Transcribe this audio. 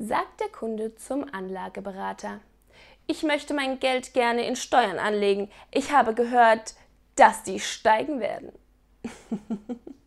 sagt der Kunde zum Anlageberater. Ich möchte mein Geld gerne in Steuern anlegen. Ich habe gehört, dass die steigen werden.